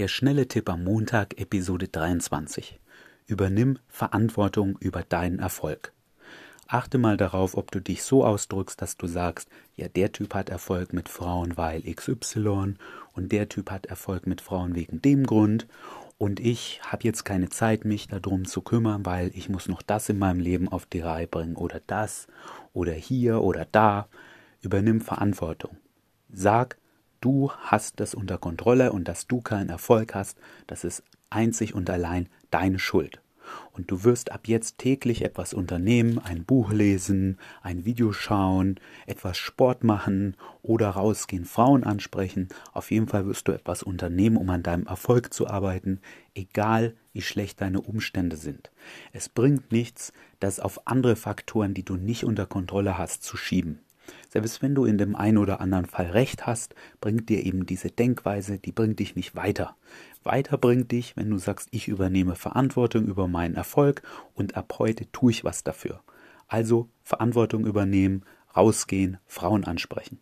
Der schnelle Tipp am Montag, Episode 23. Übernimm Verantwortung über deinen Erfolg. Achte mal darauf, ob du dich so ausdrückst, dass du sagst, ja, der Typ hat Erfolg mit Frauen, weil XY und der Typ hat Erfolg mit Frauen wegen dem Grund und ich habe jetzt keine Zeit, mich darum zu kümmern, weil ich muss noch das in meinem Leben auf die Reihe bringen oder das oder hier oder da. Übernimm Verantwortung. Sag, du hast das unter Kontrolle und dass du keinen Erfolg hast, das ist einzig und allein deine Schuld. Und du wirst ab jetzt täglich etwas unternehmen, ein Buch lesen, ein Video schauen, etwas Sport machen oder rausgehen, Frauen ansprechen. Auf jeden Fall wirst du etwas unternehmen, um an deinem Erfolg zu arbeiten, egal wie schlecht deine Umstände sind. Es bringt nichts, das auf andere Faktoren, die du nicht unter Kontrolle hast, zu schieben. Selbst wenn du in dem einen oder anderen Fall recht hast, bringt dir eben diese Denkweise, die bringt dich nicht weiter. Weiter bringt dich, wenn du sagst, ich übernehme Verantwortung über meinen Erfolg und ab heute tue ich was dafür. Also Verantwortung übernehmen, rausgehen, Frauen ansprechen.